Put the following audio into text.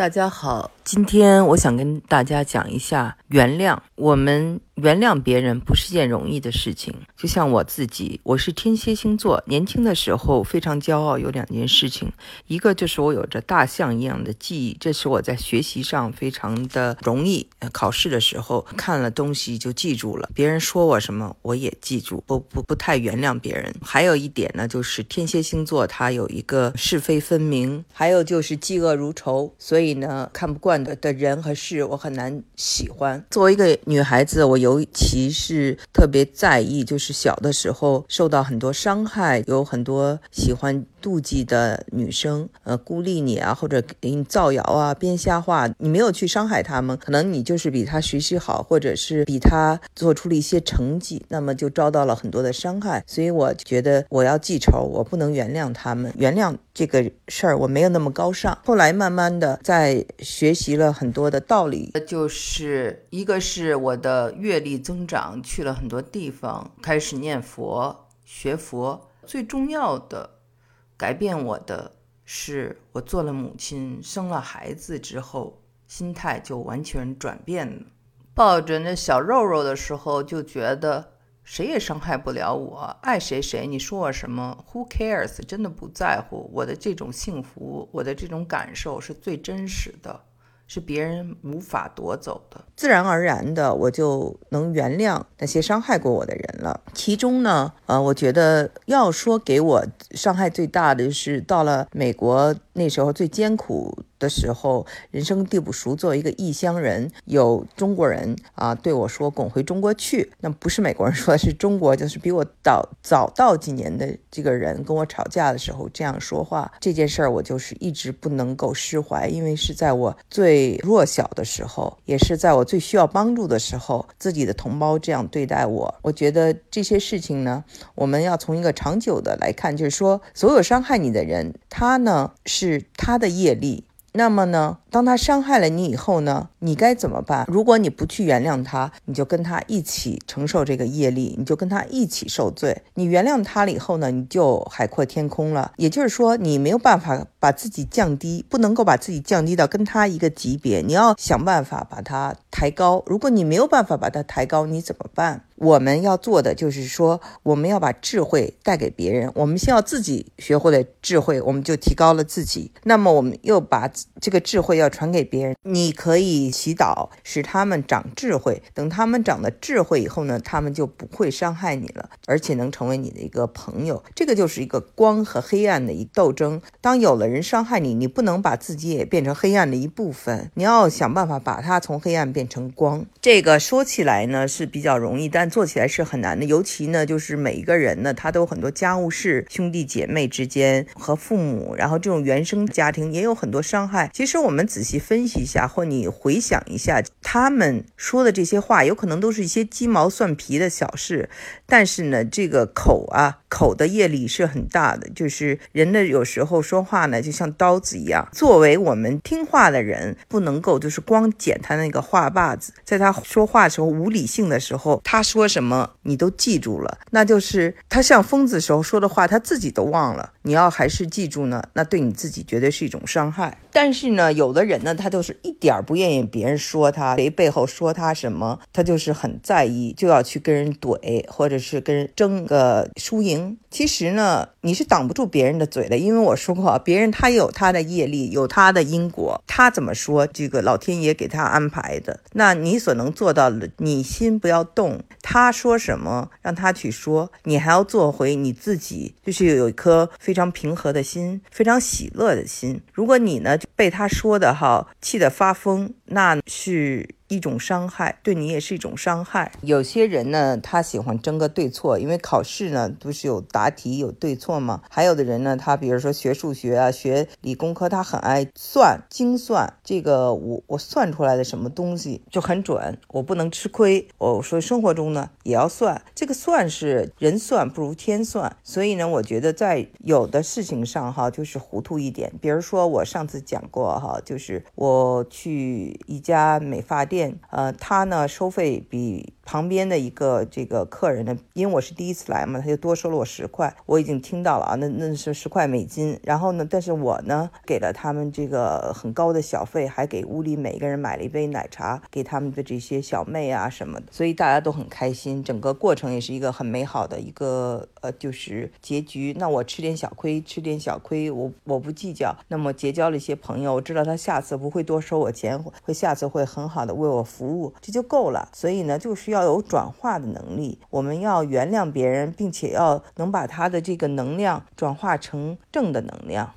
大家好，今天我想跟大家讲一下原谅。我们原谅别人不是件容易的事情。就像我自己，我是天蝎星座，年轻的时候非常骄傲，有两件事情，一个就是我有着大象一样的记忆，这是我在学习上非常的容易。考试的时候看了东西就记住了，别人说我什么我也记住，不不不太原谅别人。还有一点呢，就是天蝎星座它有一个是非分明，还有就是嫉恶如仇，所以。呢，看不惯的人和事，我很难喜欢。作为一个女孩子，我尤其是特别在意，就是小的时候受到很多伤害，有很多喜欢。妒忌的女生，呃，孤立你啊，或者给你造谣啊，编瞎话。你没有去伤害他们，可能你就是比他学习好，或者是比他做出了一些成绩，那么就遭到了很多的伤害。所以我觉得我要记仇，我不能原谅他们。原谅这个事儿，我没有那么高尚。后来慢慢的在学习了很多的道理，就是一个是我的阅历增长，去了很多地方，开始念佛学佛，最重要的。改变我的是，我做了母亲，生了孩子之后，心态就完全转变了。抱着那小肉肉的时候，就觉得谁也伤害不了我，爱谁谁，你说我什么？Who cares？真的不在乎。我的这种幸福，我的这种感受是最真实的。是别人无法夺走的，自然而然的，我就能原谅那些伤害过我的人了。其中呢，呃，我觉得要说给我伤害最大的是到了美国那时候最艰苦。的时候，人生地不熟，作为一个异乡人，有中国人啊对我说“滚回中国去”，那不是美国人说的，是中国，就是比我早早到几年的这个人跟我吵架的时候这样说话。这件事儿我就是一直不能够释怀，因为是在我最弱小的时候，也是在我最需要帮助的时候，自己的同胞这样对待我。我觉得这些事情呢，我们要从一个长久的来看，就是说，所有伤害你的人，他呢是是他的业力。那么呢？当他伤害了你以后呢？你该怎么办？如果你不去原谅他，你就跟他一起承受这个业力，你就跟他一起受罪。你原谅他了以后呢？你就海阔天空了。也就是说，你没有办法把自己降低，不能够把自己降低到跟他一个级别。你要想办法把他抬高。如果你没有办法把他抬高，你怎么办？我们要做的就是说，我们要把智慧带给别人。我们先要自己学会了智慧，我们就提高了自己。那么我们又把这个智慧要传给别人。你可以祈祷，使他们长智慧。等他们长了智慧以后呢，他们就不会伤害你了，而且能成为你的一个朋友。这个就是一个光和黑暗的一斗争。当有了人伤害你，你不能把自己也变成黑暗的一部分，你要想办法把它从黑暗变成光。这个说起来呢是比较容易，但做起来是很难的，尤其呢，就是每一个人呢，他都有很多家务事，兄弟姐妹之间和父母，然后这种原生家庭也有很多伤害。其实我们仔细分析一下，或你回想一下，他们说的这些话，有可能都是一些鸡毛蒜皮的小事，但是呢，这个口啊。口的业力是很大的，就是人的有时候说话呢，就像刀子一样。作为我们听话的人，不能够就是光捡他那个话把子，在他说话时候无理性的时候，他说什么你都记住了，那就是他像疯子时候说的话，他自己都忘了。你要还是记住呢，那对你自己绝对是一种伤害。但是呢，有的人呢，他就是一点儿不愿意别人说他，谁背后说他什么，他就是很在意，就要去跟人怼，或者是跟人争个输赢。其实呢，你是挡不住别人的嘴的，因为我说过，别人他有他的业力，有他的因果，他怎么说，这个老天爷给他安排的。那你所能做到的，你心不要动，他说什么让他去说，你还要做回你自己，就是有一颗非常平和的心，非常喜乐的心。如果你呢被他说的哈气得发疯，那是。一种伤害，对你也是一种伤害。有些人呢，他喜欢争个对错，因为考试呢不是有答题有对错吗？还有的人呢，他比如说学数学啊，学理工科，他很爱算精算。这个我我算出来的什么东西就很准，我不能吃亏。我说生活中呢也要算，这个算是人算不如天算。所以呢，我觉得在有的事情上哈，就是糊涂一点。比如说我上次讲过哈，就是我去一家美发店。呃，他呢收费比。旁边的一个这个客人呢，因为我是第一次来嘛，他就多收了我十块，我已经听到了啊，那那是十块美金。然后呢，但是我呢给了他们这个很高的小费，还给屋里每一个人买了一杯奶茶，给他们的这些小妹啊什么的，所以大家都很开心，整个过程也是一个很美好的一个呃就是结局。那我吃点小亏，吃点小亏，我我不计较。那么结交了一些朋友，我知道他下次不会多收我钱，会下次会很好的为我服务，这就够了。所以呢，就是要有转化的能力，我们要原谅别人，并且要能把他的这个能量转化成正的能量。